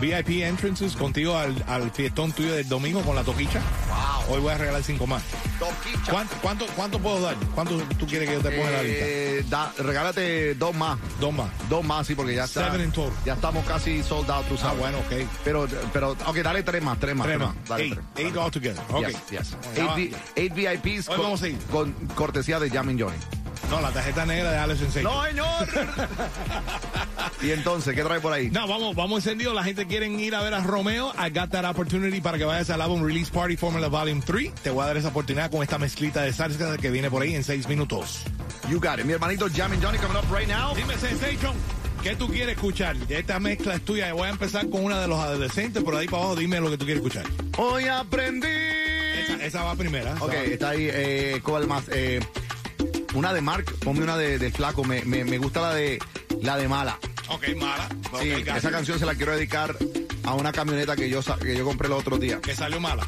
VIP entrances contigo al, al fiestón tuyo del domingo con la toquicha. Hoy voy a regalar cinco más. Toquicha. ¿Cuánto, cuánto, cuánto puedo dar? ¿Cuánto tú quieres que yo te ponga en la lista? Eh, da- regálate dos más. Dos más. Dos más, sí, porque ya está. Seven in total. Ya estamos casi sold out, tú Ah, sabes. bueno, ok. Pero, pero, ok, dale tres más, tres más. Tres más. Dale Eight. tres. Eight altogether. Ok. Yes, yes. Ya Eight, va. V- eight VIPs Hoy con, vamos a ir. con cortesía de Jamin Johnny. No, la tarjeta negra de Alex Sensei. ¡No, señor! y entonces, ¿qué trae por ahí? No, vamos, vamos encendido. La gente quiere ir a ver a Romeo. I got that opportunity para que vayas al álbum Release Party Formula Volume 3. Te voy a dar esa oportunidad con esta mezclita de salsa que viene por ahí en seis minutos. You got it. Mi hermanito Jamin Johnny coming up right now. Dime, Sensation, ¿qué tú quieres escuchar? Esta mezcla es tuya. Voy a empezar con una de los adolescentes, pero de ahí para abajo dime lo que tú quieres escuchar. Hoy aprendí. Esa, esa va primera. Ok, va. está ahí. Eh, ¿Cuál más? Eh, una de Mark. Ponme una de, de Flaco. Me, me, me gusta la de la de Mala. Ok, mala. Sí, esa canción se la quiero dedicar a una camioneta que yo, que yo compré el otro día. Que salió mala.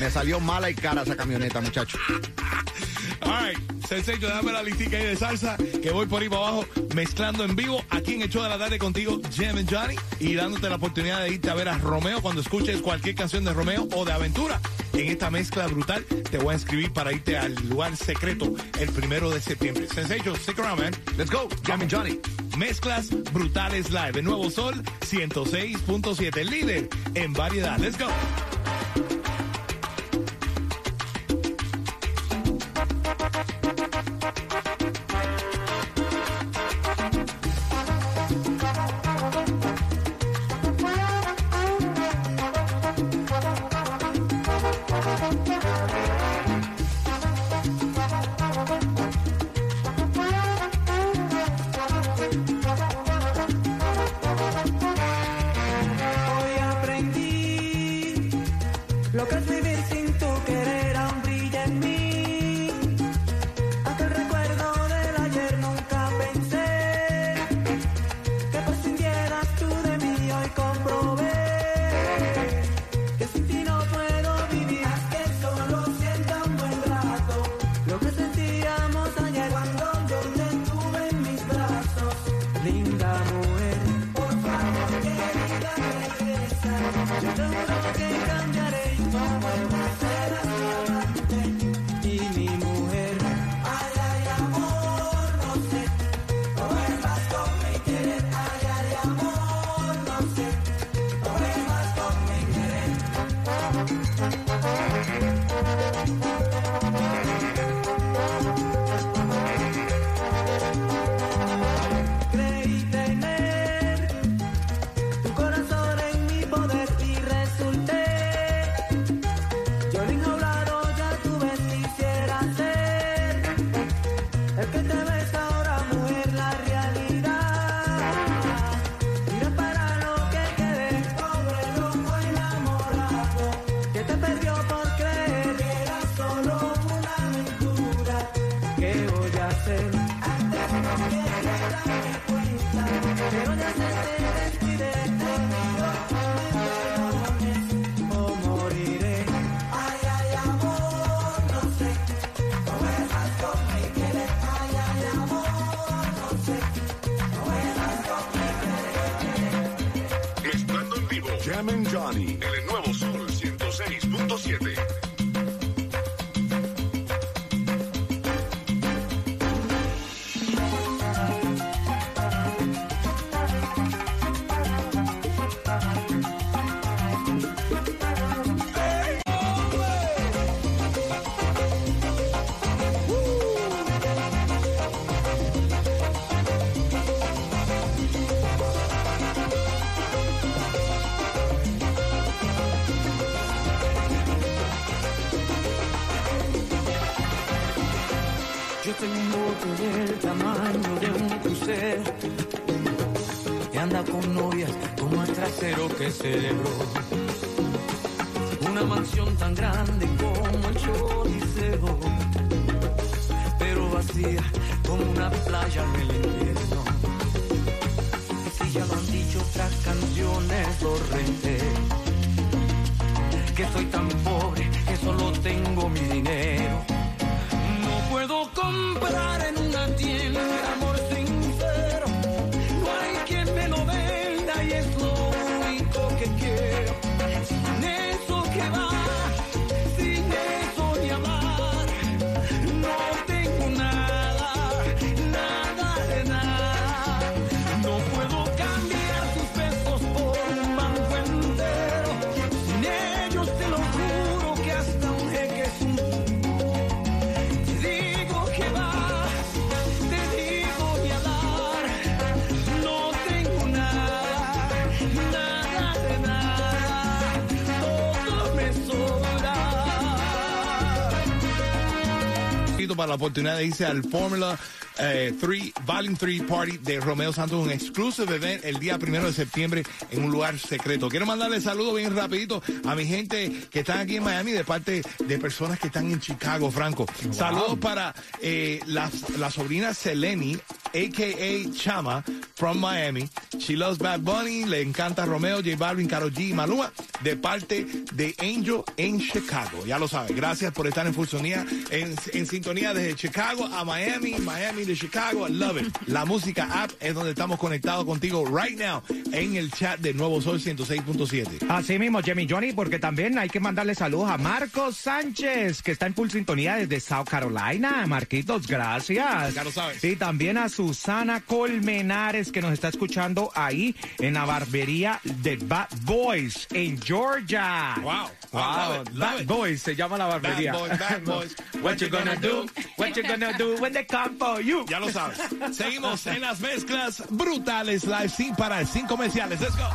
Me salió mala y cara esa camioneta, muchacho. All right, Sensation, dame la listica ahí de salsa que voy por ahí para abajo mezclando en vivo aquí en show de la tarde contigo, Jam and Johnny, y dándote la oportunidad de irte a ver a Romeo cuando escuches cualquier canción de Romeo o de aventura. En esta mezcla brutal te voy a inscribir para irte al lugar secreto el primero de septiembre. Sensation, stick around, man. Let's go, Jamin Johnny. Mezclas brutales live. El nuevo Sol 106.7, líder en variedad. Let's go. Con novias como el trasero que celebró. Una mansión tan grande como el Choliseo, pero vacía como una playa en el invierno. Si ya lo han dicho otras canciones, lo. Que soy tan pobre que solo tengo mi dinero. No puedo comprar en una tienda para la oportunidad de irse al Formula 3 Volume 3 Party de Romeo Santos, un exclusive event el día primero de septiembre en un lugar secreto. Quiero mandarle saludos bien rapidito a mi gente que están aquí en Miami de parte de personas que están en Chicago, Franco. Saludos para eh, la, la sobrina Seleni, a.k.a. Chama, from Miami. She loves Bad Bunny, le encanta Romeo, J Balvin, Karol G y Maluma, de parte de Angel en Chicago. Ya lo sabes. Gracias por estar en full sintonía, en, en sintonía desde Chicago a Miami, Miami de Chicago. I love it. La música app es donde estamos conectados contigo right now en el chat de Nuevo Sol 106.7. Así mismo, Jimmy Johnny, porque también hay que mandarle saludos a Marcos Sánchez, que está en full sintonía desde South Carolina. Marquitos, gracias. Ya lo sabes. Y también a Susana Colmenares, que nos está escuchando ahí en la barbería de Bad Boys en Georgia. Wow. Wow, Bad. Boys se llama la barbería. Bad boys, bad boys. What you gonna do? What you gonna do when they come for you? Ya lo sabes. Seguimos en las mezclas brutales live sin parar, sin comerciales. Let's go.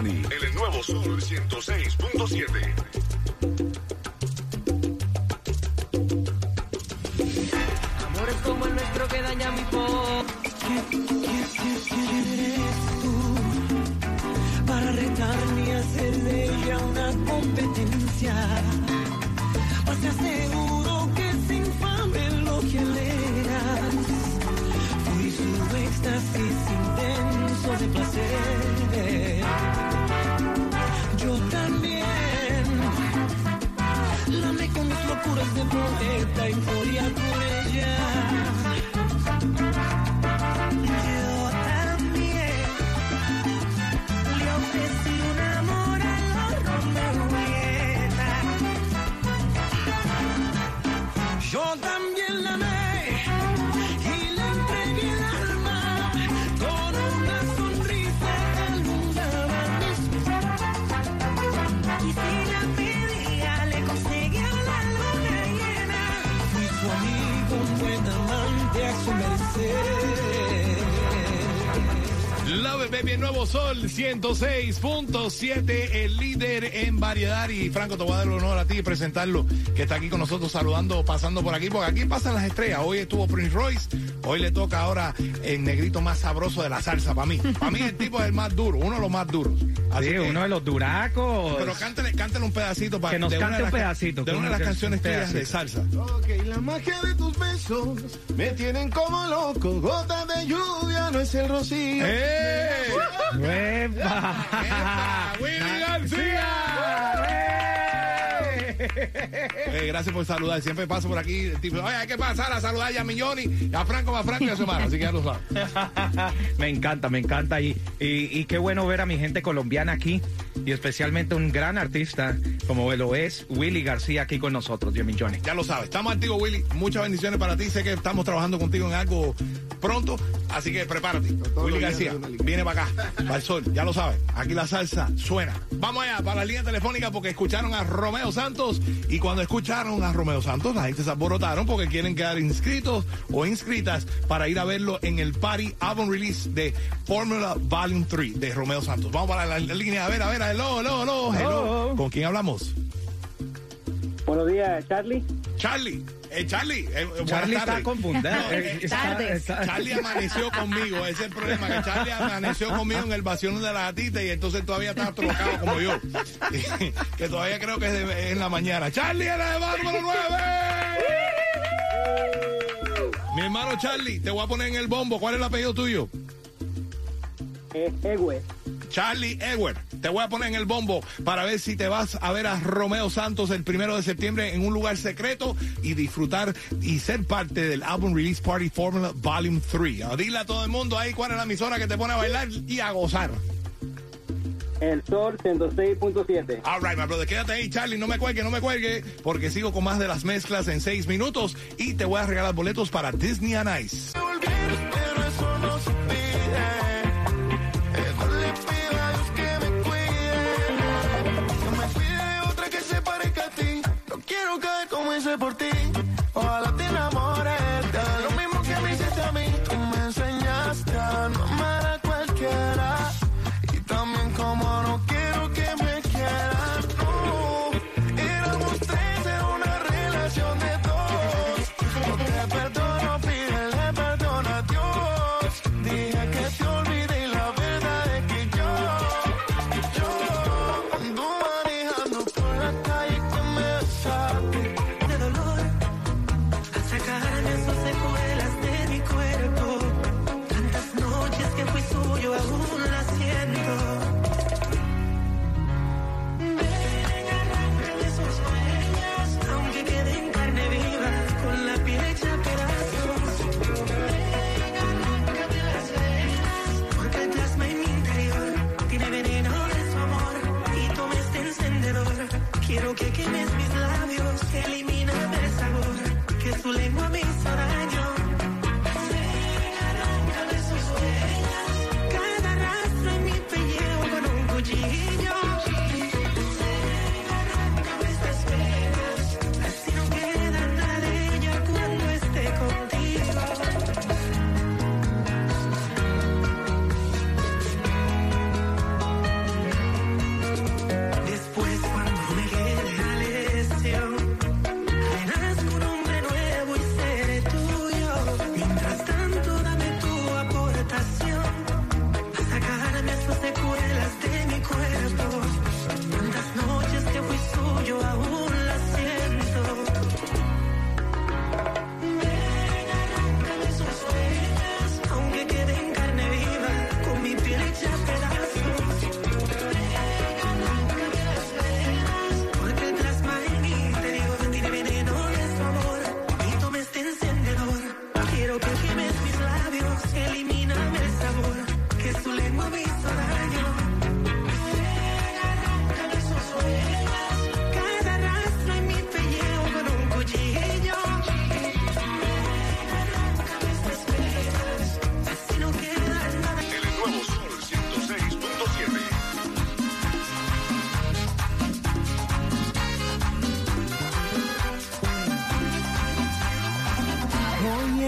Johnny. En el nuevo Sol 106.7. Amores como el nuestro que daña mi voz. para retarme y hacer de una competencia. Pues te aseguro que es infame lo que alegas. Fui su éxtasis intenso de placer. Mis locuras de poeta y baby, el nuevo Sol 106.7, el líder en variedad. Y Franco, te voy a dar el honor a ti y presentarlo, que está aquí con nosotros saludando, pasando por aquí, porque aquí pasan las estrellas. Hoy estuvo Prince Royce, Hoy le toca ahora el negrito más sabroso de la salsa para mí. Para mí el tipo es el más duro, uno de los más duros. Así Sí, que- uno de los duracos. Pero cántale, cántale un pedacito para Que nos de una cante de un pedacito, De una de las canciones tuyas de salsa. Ok, la magia de tus besos me tienen como loco. Gotas de lluvia, no es el rocío. ¡Eh! ¡Hueva! ¡Epa! ¡Willy García! Eh, gracias por saludar. Siempre paso por aquí. el tipo, Oye, hay que pasar a saludar a Milloni, a Franco, a Franco y a su hermano. Así que ya lo sabes. me encanta, me encanta. Y, y, y qué bueno ver a mi gente colombiana aquí. Y especialmente un gran artista como lo es Willy García aquí con nosotros, Jimmy Johnny. Ya lo sabes. Estamos activos, Willy. Muchas bendiciones para ti. Sé que estamos trabajando contigo en algo pronto. Así que prepárate. Willy García viene para acá, para el sol. Ya lo sabes. Aquí la salsa suena. Vamos allá para la línea telefónica porque escucharon a Romeo Santos. Y cuando escucharon a Romeo Santos, la gente se alborotaron porque quieren quedar inscritos o inscritas para ir a verlo en el Party Album Release de Formula Volume 3 de Romeo Santos. Vamos para la, la línea. A ver, a ver, hello, hello, hello. Hello. ¿Con quién hablamos? Buenos días, Charlie. Charlie. Eh, Charlie. eh, buenas Charlie está confundido. No, Eh, está- tardes. está- Charlie amaneció conmigo, ese es el problema, que Charlie amaneció conmigo en el vacío de la gatita y entonces todavía está trocado como yo, que todavía creo que es de- en la mañana. Charlie era de bar número 9. Mi hermano Charlie, te voy a poner en el bombo. ¿Cuál es el apellido tuyo? Eh, Ewe. Charlie Edward. Te voy a poner en el bombo para ver si te vas a ver a Romeo Santos el primero de septiembre en un lugar secreto y disfrutar y ser parte del Album Release Party Formula Volume 3. Ah, Dile a todo el mundo ahí cuál es la emisora que te pone a bailar y a gozar. El Sol 106.7. All right, my brother. Quédate ahí, Charlie. No me cuelgue, no me cuelgue, porque sigo con más de las mezclas en seis minutos y te voy a regalar boletos para Disney on Ice. Hice por ti. Ojalá te enamores.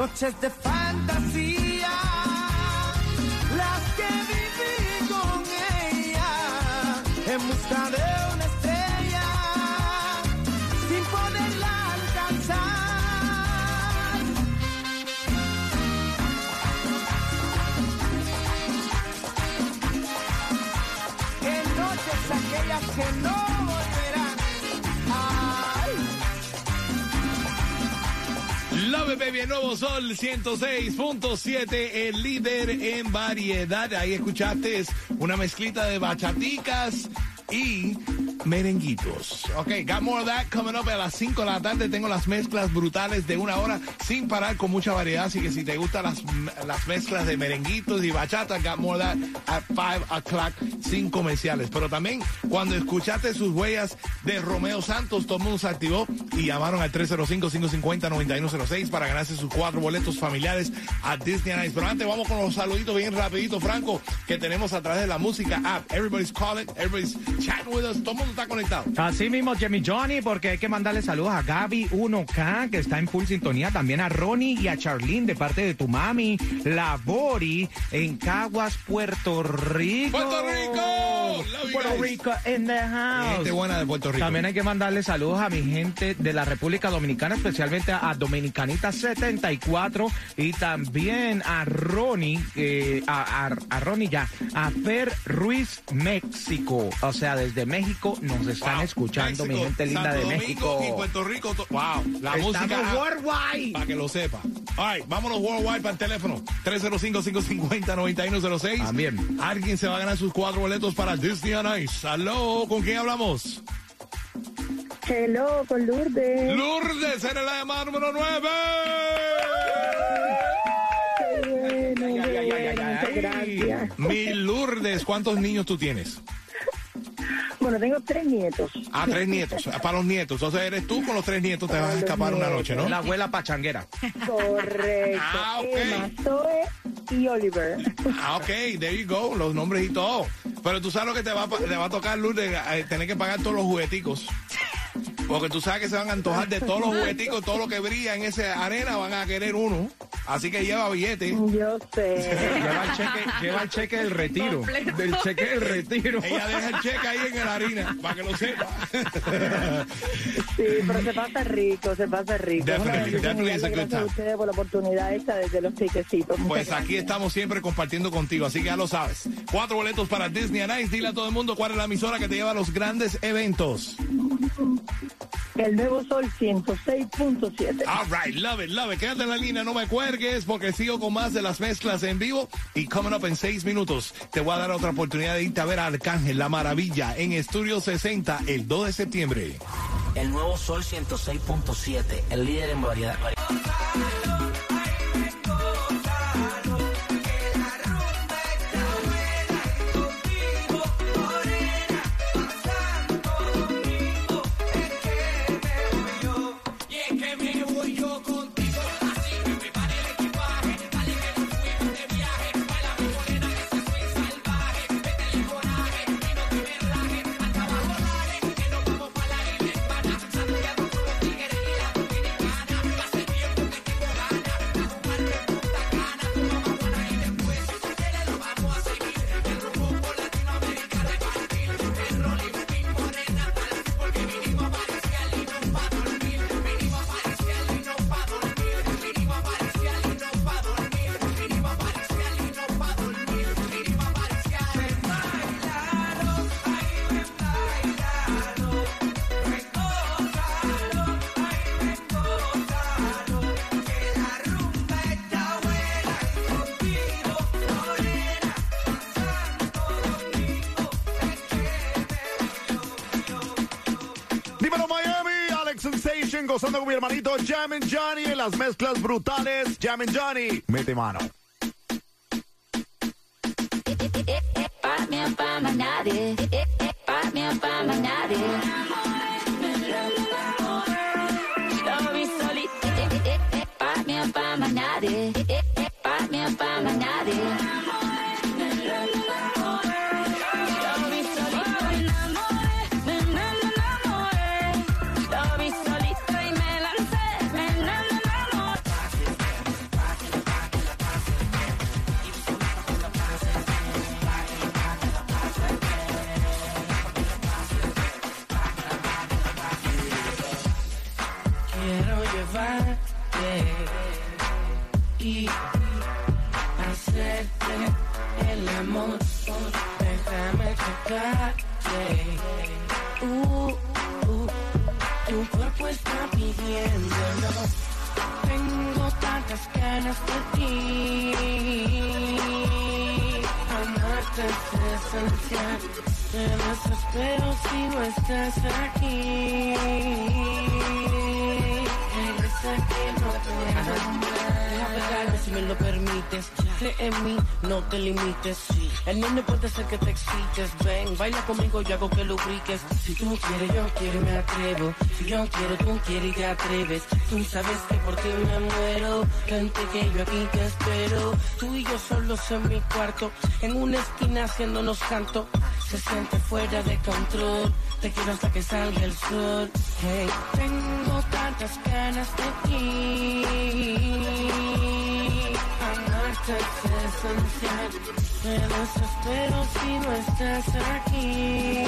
Noches de fantasía, las que viví con ella en busca de una estrella sin poderla alcanzar. En noches aquellas que no Love Baby, nuevo Sol 106.7, el líder en variedad. Ahí escuchaste una mezclita de bachaticas y merenguitos. Ok, got more of that coming up a las 5 de la tarde. Tengo las mezclas brutales de una hora sin parar con mucha variedad. Así que si te gustan las, las mezclas de merenguitos y bachata, got more of that at 5 o'clock sin comerciales. Pero también cuando escuchaste sus huellas de Romeo Santos, todo el mundo se activó y llamaron al 305-550-9106 para ganarse sus cuatro boletos familiares a Disney Nights. Pero antes vamos con los saluditos bien rapidito, Franco, que tenemos a través de la música app. Everybody's calling, everybody's chatting with us, todo está conectado. Así mismo, Jimmy Johnny, porque hay que mandarle saludos a Gaby 1K, que está en full sintonía, también a Ronnie y a Charlene de parte de tu mami, la Bori, en Caguas, Puerto Rico. ¡Puerto Rico! Puerto guys. Rico in the house. Gente buena de Puerto Rico. También hay que mandarle saludos a mi gente de la República Dominicana, especialmente a Dominicanita 74 y también a Ronnie, eh, a, a- a Ronnie ya, a Fer Ruiz, México. O sea, desde México nos están Wow. escuchando, mi gente linda Santo de Domingo México. Y Puerto Rico. to- Wow, la Estamos música. worldwide. Para que lo sepa. All right, vámonos worldwide para el teléfono. 305-550-9106. También. Alguien se va a ganar sus cuatro boletos para Disney on Ice. Aló, ¿con quién hablamos? Hello, con Lourdes. Lourdes, eres la llamada número 9. Qué bueno, Ay, ay, qué ay, ay, bueno, ay, muchas ay. gracias. Mi Lourdes, ¿cuántos niños tú tienes? Bueno, tengo tres nietos. Ah, tres nietos. Para los nietos. Entonces eres tú con los tres nietos, te vas a escapar una noche, ¿no? La abuela pachanguera. Correcto. Ah, ok. Emma, Zoe y Oliver. Ah, ok, there you go, los nombres y todo. Pero tú sabes lo que te va, te va a tocar, Lourdes, eh, tener que pagar todos los jugueticos. Porque tú sabes que se van a antojar de todos los jugueticos, todo lo que brilla en esa arena van a querer uno. Así que lleva billete. Yo sé. Lleva el cheque, lleva el cheque del retiro. Del cheque del retiro. Ella deja el cheque ahí en la harina, para que lo sepa. Sí, pero se pasa rico, se pasa rico. Definitely, good gracias a ustedes por la oportunidad esta desde los tiquecitos. Muchas Pues aquí gracias. estamos siempre compartiendo contigo, así que ya lo sabes. Cuatro boletos para Disney on Ice. Dile a todo el mundo cuál es la emisora que te lleva a los grandes eventos. El Nuevo Sol 106.7. All right, love it, love it. Quédate en la línea, no me cuelgues porque sigo con más de las mezclas en vivo. Y coming up en seis minutos, te voy a dar otra oportunidad de irte a ver a Arcángel, La Maravilla, en Estudio 60, el 2 de septiembre. El nuevo Sol 106.7, el líder en variedad. Dímelo gozando con mi hermanito Jam Johnny en las mezclas brutales. Jam Johnny, mete mano. Estás aquí. Regresa que no si me lo permites. Cree en mí, no te limites. El nene puede ser que te excites. Ven, baila conmigo, yo hago que lubriques. Si tú quieres, yo quiero y me atrevo. Si yo quiero, tú quieres y te atreves. Tú sabes que por ti me muero. Vente que yo aquí te espero. Tú y yo solos en mi cuarto. En una esquina haciéndonos canto. Se siente fuera de control. Te quiero hasta que salga el sol. Hey, tengo tantas ganas de ti. Amarte es esencial. Me desespero si no estás aquí.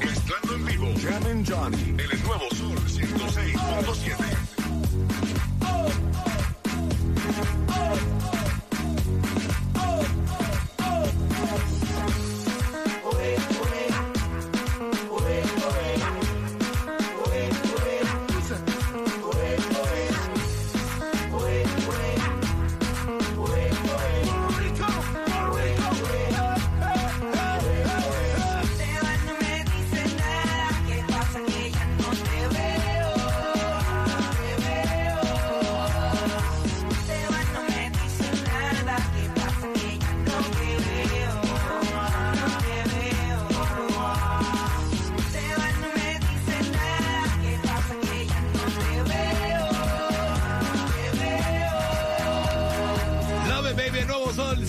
Regresa en vivo. Jam Johnny. El nuevo Sol 106.7.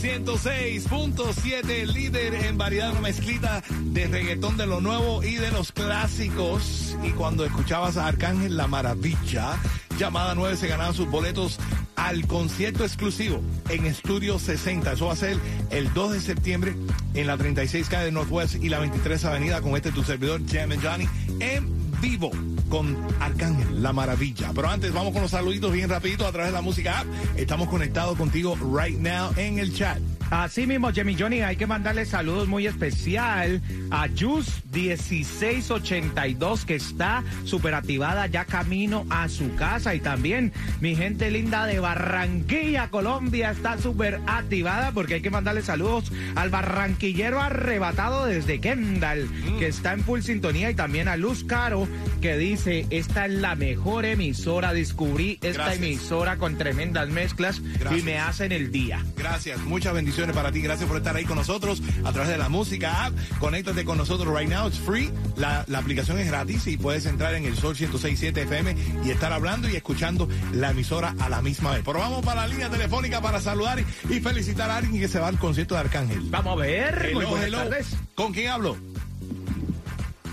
nuevo Sol 106.7, líder en variedad, una mezclita de reggaetón de lo nuevo y de los clásicos. Y cuando escuchabas a Arcángel La Maravilla, llamada 9 se ganaban sus boletos al concierto exclusivo en Estudio 60. Eso va a ser el 2 de septiembre en la 36 calle de Northwest y la 23 Avenida con este tu servidor, Jam Johnny, en vivo con Arcángel, la maravilla. Pero antes vamos con los saluditos bien rapidito a través de la música app. Estamos conectados contigo right now en el chat. Así mismo, Jimmy Johnny, hay que mandarle saludos muy especial a Jus1682, que está súper activada ya camino a su casa. Y también mi gente linda de Barranquilla, Colombia, está súper activada porque hay que mandarle saludos al barranquillero arrebatado desde Kendall, que está en full sintonía. Y también a Luz Caro, que dice, esta es la mejor emisora. Descubrí esta Gracias. emisora con tremendas mezclas y me hacen el día. Gracias, muchas bendiciones para ti. Gracias por estar ahí con nosotros a través de la música app. Conéctate con nosotros right now. It's free. La, la aplicación es gratis y puedes entrar en el Sol 106.7 FM y estar hablando y escuchando la emisora a la misma vez. Pero vamos para la línea telefónica para saludar y, y felicitar a alguien que se va al concierto de Arcángel. Vamos a ver. Hello, Muy buenas hello. tardes. ¿Con quién hablo?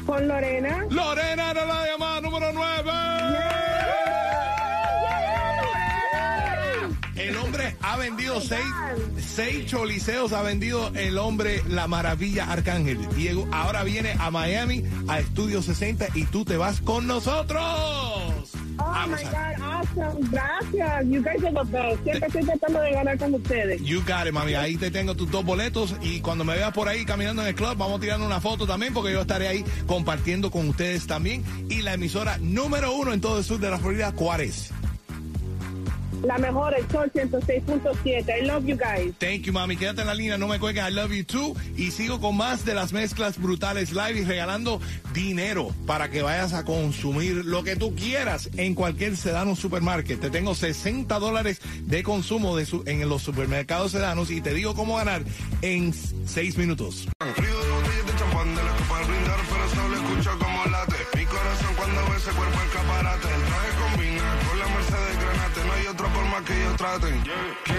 Con Lorena. Lorena era la llamada número 9. El ha vendido seis, seis choliseos, ha vendido el hombre La Maravilla Arcángel. Diego ahora viene a Miami, a Estudio 60 y tú te vas con nosotros. Oh my God, awesome. Gracias. You guys are the best. Siempre estoy tratando de ganar con ustedes. You got it, mami. Ahí te tengo tus dos boletos y cuando me veas por ahí caminando en el club, vamos tirando una foto también porque yo estaré ahí compartiendo con ustedes también. Y la emisora número uno en todo el sur de la Florida, ¿cuál es? La mejor, el Sol 106.7. I love you guys. Thank you, mami. Quédate en la línea, no me cuelgues. I love you too. Y sigo con más de las mezclas brutales live y regalando dinero para que vayas a consumir lo que tú quieras en cualquier Sedano Supermarket. Te tengo 60 dólares de consumo de su- en los supermercados sedanos y te digo cómo ganar en 6 minutos. Que ellos traten. Quédate,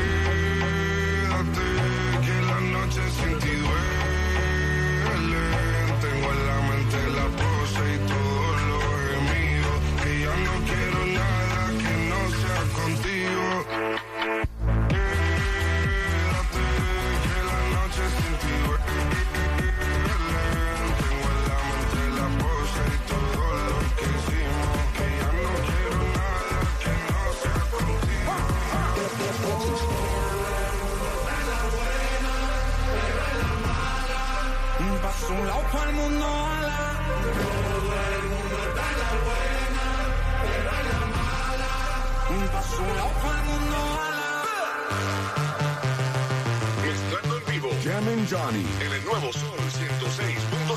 un lado para el mundo a la. Paso un lado para el mundo a la. Mezclando en vivo. Jam and Johnny. En el nuevo Sol 106.7.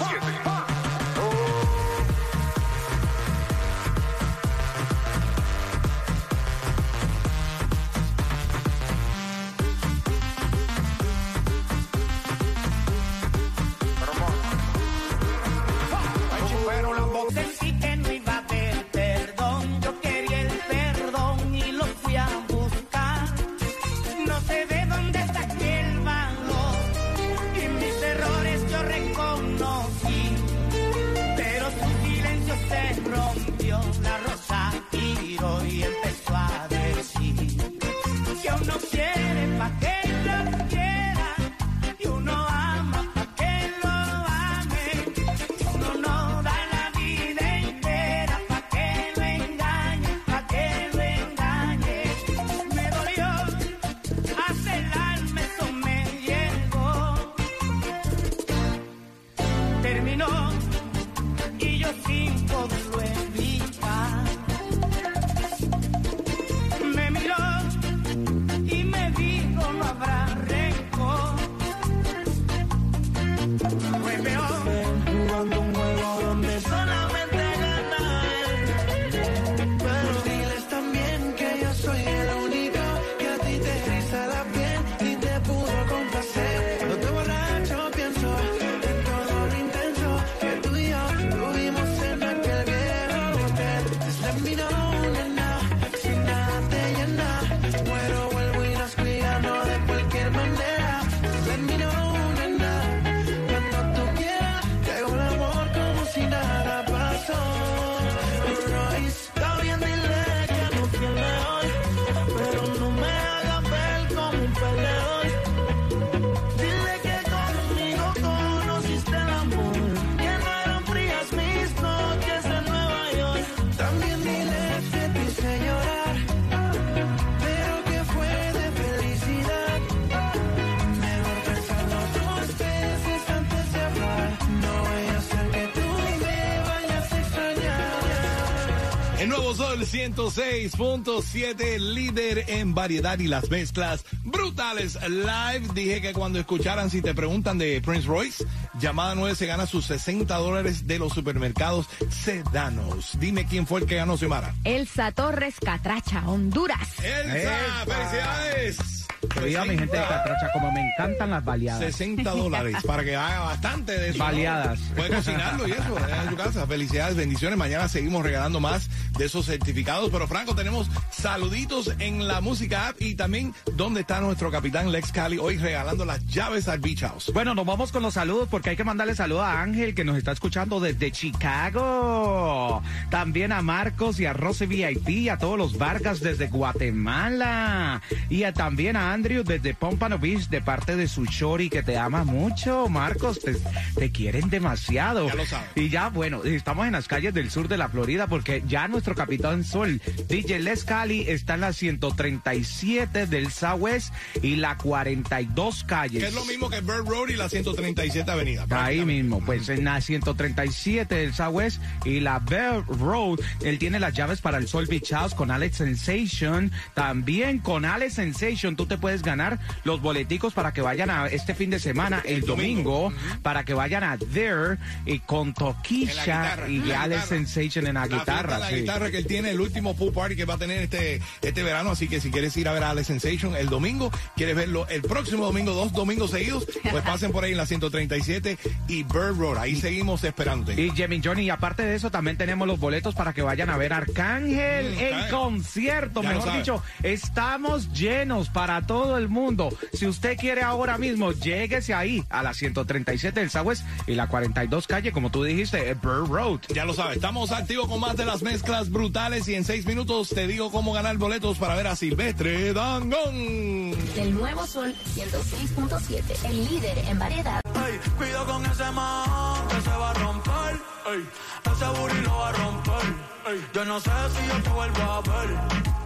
Sol 106.7, líder en variedad y las mezclas brutales live. Dije que cuando escucharan, si te preguntan de Prince Royce, llamada 9 se gana sus 60 dólares de los supermercados Sedanos. Dime quién fue el que ganó, Xiomara. Elsa Torres Catracha, Honduras. Elsa, felicidades. Oiga, mi gente de Catracha, como me encantan las baleadas. 60 dólares para que haga bastante de eso. ¿no? Baleadas. Puede cocinarlo y eso, en tu casa. Felicidades, bendiciones. Mañana seguimos regalando más de esos certificados. Pero Franco, tenemos saluditos en la música app y también dónde está nuestro capitán Lex Cali hoy regalando las llaves al Beach House. Bueno, nos vamos con los saludos porque hay que mandarle saludos a Ángel que nos está escuchando desde Chicago. También a Marcos y a Rose VIP a todos los Vargas desde Guatemala. Y a- también a Andrew desde Pompano Beach de parte de su shorty que te ama mucho. Marcos, te, te quieren demasiado. Ya lo sabes. Y ya, bueno, estamos en las calles del sur de la Florida porque ya nuestro capitán Sol, DJ Les Cali, está en la 137 del Southwest y la 42 calles. Que es lo mismo que Bird Road y la 137 Avenida. Ahí mismo, pues en la 137 del Southwest y la Bell Road, él tiene las llaves para el Sol Beach House con Alex Sensation. También con Alex Sensation tú te te puedes ganar los boleticos para que vayan a este fin de semana, el, domingo, para que vayan a There y con Toquisha y Alex. Sensation en la, guitarra. la sí. guitarra que él tiene, el último pool party que va a tener este, este verano. Así que si quieres ir a ver a Alex Sensation el domingo, quieres verlo el próximo domingo, dos domingos seguidos, pues pasen por ahí en la 137 y Bird Road. Ahí seguimos esperándote. Y Jimmy Johnny, y aparte de eso, también tenemos los boletos para que vayan a ver a Arcángel Mm, en concierto. Ya Mejor dicho, estamos llenos para todo el mundo. Si usted quiere ahora mismo, lléguese ahí a la 137 del Southwest y la 42 calle, como tú dijiste, Bird Road. Ya lo sabes, estamos activos con más de las mezclas brutales y en seis minutos te digo cómo ganar boletos para ver a Silvestre Dangón. El nuevo Sol 106.7, el líder en variedad. Ey, cuido con ese man que se va a romper. Ey, ese booty lo va a romper. Ey, yo no sé si yo te vuelvo a ver.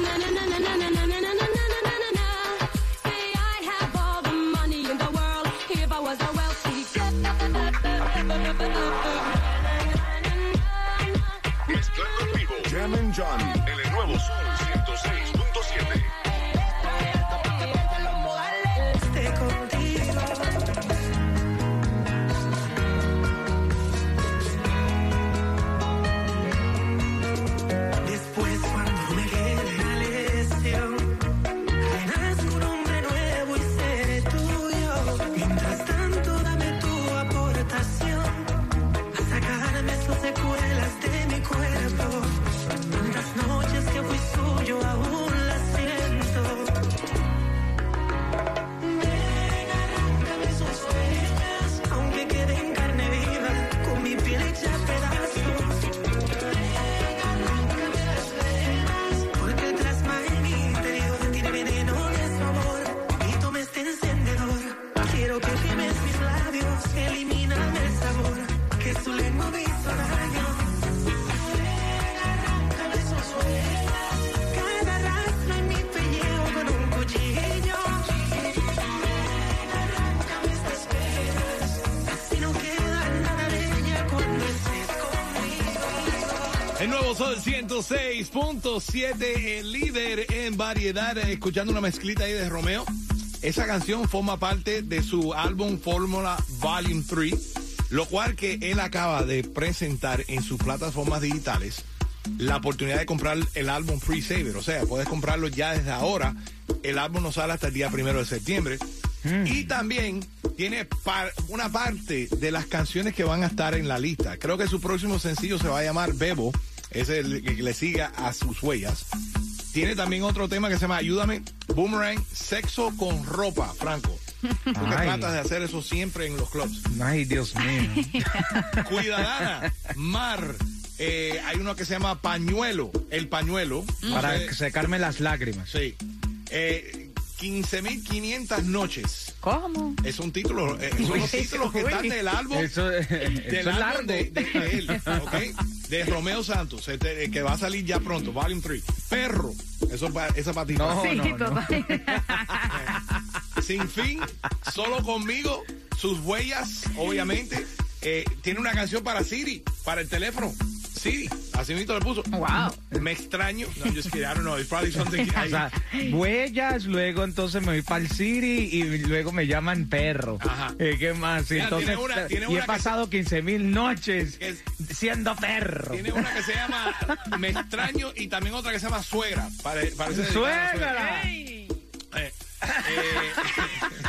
na na na na na na 106.7, el líder en variedad, escuchando una mezclita ahí de Romeo. Esa canción forma parte de su álbum Fórmula Volume 3, lo cual que él acaba de presentar en sus plataformas digitales la oportunidad de comprar el álbum Free Saver. O sea, puedes comprarlo ya desde ahora. El álbum no sale hasta el día primero de septiembre. Y también tiene par- una parte de las canciones que van a estar en la lista. Creo que su próximo sencillo se va a llamar Bebo. Es el que le siga a sus huellas. Tiene también otro tema que se llama Ayúdame, Boomerang, Sexo con ropa, Franco. Tú Ay. tratas de hacer eso siempre en los clubs. Ay, Dios mío. Cuidadana, Mar. eh, hay uno que se llama Pañuelo, el pañuelo. No Para sé- secarme las lágrimas. Sí. Eh, 15.500 noches. ¿Cómo? Es un título, eh, son los títulos que están del álbum. Eso, del álbum largo. de, de- de él, ¿ok? De Romeo Santos, este, eh, que va a salir ya pronto, Volume 3. Perro, eso esa patita. No, Sí, no, no. total. Sin fin, solo conmigo, sus huellas, obviamente. Eh, tiene una canción para Siri, para el teléfono. Siri, así mismo le puso. Wow. Me extraño. No, I'm just kidding. I don't know. It's probably something. O sea, huellas, luego entonces me voy para el City y luego me llaman perro. Ajá. Eh, ¿Qué más? Mira, entonces, tiene una- tiene y he que- pasado 15 mil noches Que es- siendo perro. Tiene una que se llama Me extraño y también otra que se llama Suegra. Pare- parece dedicada a la ¡Suégrala! Eh, eh,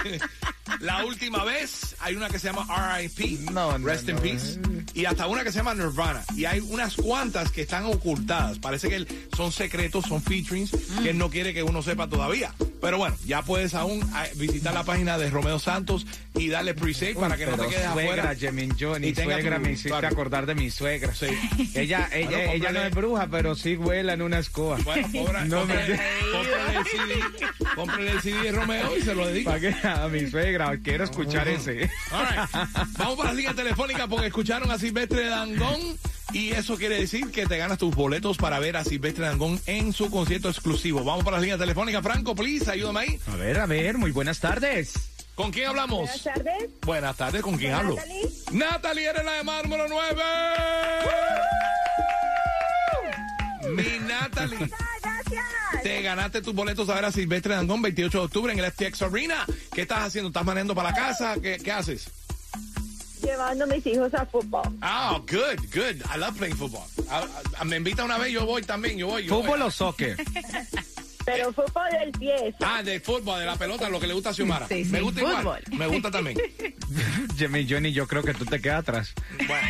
La última vez, hay una que se llama R.I.P. No, no, Rest in. Peace. Y hasta una que se llama Nirvana. Y hay unas cuantas que están ocultadas. Parece que son secretos, son featurings que él no quiere que uno sepa todavía. Pero bueno, ya puedes aún visitar la página de Romeo Santos y darle pre-save para que no te quedes suegra, afuera. Jemin Johnny, y tenga suegra, tu- me hiciste claro. acordar de mi suegra. Sí. Ella, ella, Bueno, ella no cómprale- es bruja, pero sí vuela en una escoba. Bueno, cobra- No me- cómprale, cómprale el CD, cómprale el CD de Romeo y se lo dedica. ¿Para qué? A mi suegra, quiero escuchar ese. All right. Vamos para la línea telefónica porque escucharon a Silvestre Dangón y eso quiere decir que te ganas tus boletos para ver a Silvestre Dangón en su concierto exclusivo. Vamos para la línea telefónica. Franco, please, ayúdame ahí. A ver, a ver, muy buenas tardes. ¿Con quién hablamos? Buenas tardes. Buenas tardes, ¿con quién hablo? Natalie. Natalie, eres la de mármol 9. Mi Natalie. Gracias. Te ganaste tus boletos a ver a Silvestre Dangón 28 de octubre en el FTX Arena. ¿Qué estás haciendo? ¿Estás manejando para la casa? ¿Qué, qué haces? Llevando a mis hijos a fútbol. Ah, good, good. I love playing football. Ah, ah, me invita una vez, yo voy también, yo voy. Yo ¿Fútbol voy. o soccer? Pero fútbol del pie. Ah, de fútbol, de la pelota, lo que le gusta a Xiomara. Sí, sí, me gusta igual. fútbol. Me gusta también. Jemin Johnny, yo creo que tú te quedas atrás. Bueno.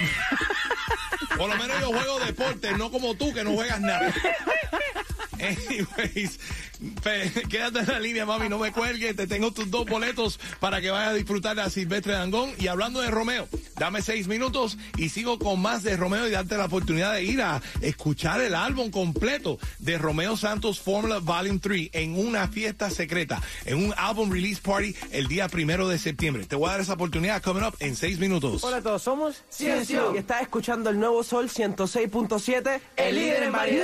Por lo menos yo juego deporte, no como tú que no juegas nada. Anyways, pe- quédate en la línea, mami, no me cuelgues. Te tengo tus dos boletos para que vayas a disfrutar de a Silvestre Dangón. Y hablando de Romeo, dame seis minutos y sigo con más de Romeo y darte la oportunidad de ir a escuchar el álbum completo de Romeo Santos Formula Volume 3 en una fiesta secreta, en un álbum release party el día primero de septiembre. Te voy a dar esa oportunidad coming up en seis minutos. Hola a todos, somos Ciencio y estás escuchando el nuevo Sol 106.7, el líder en variedad.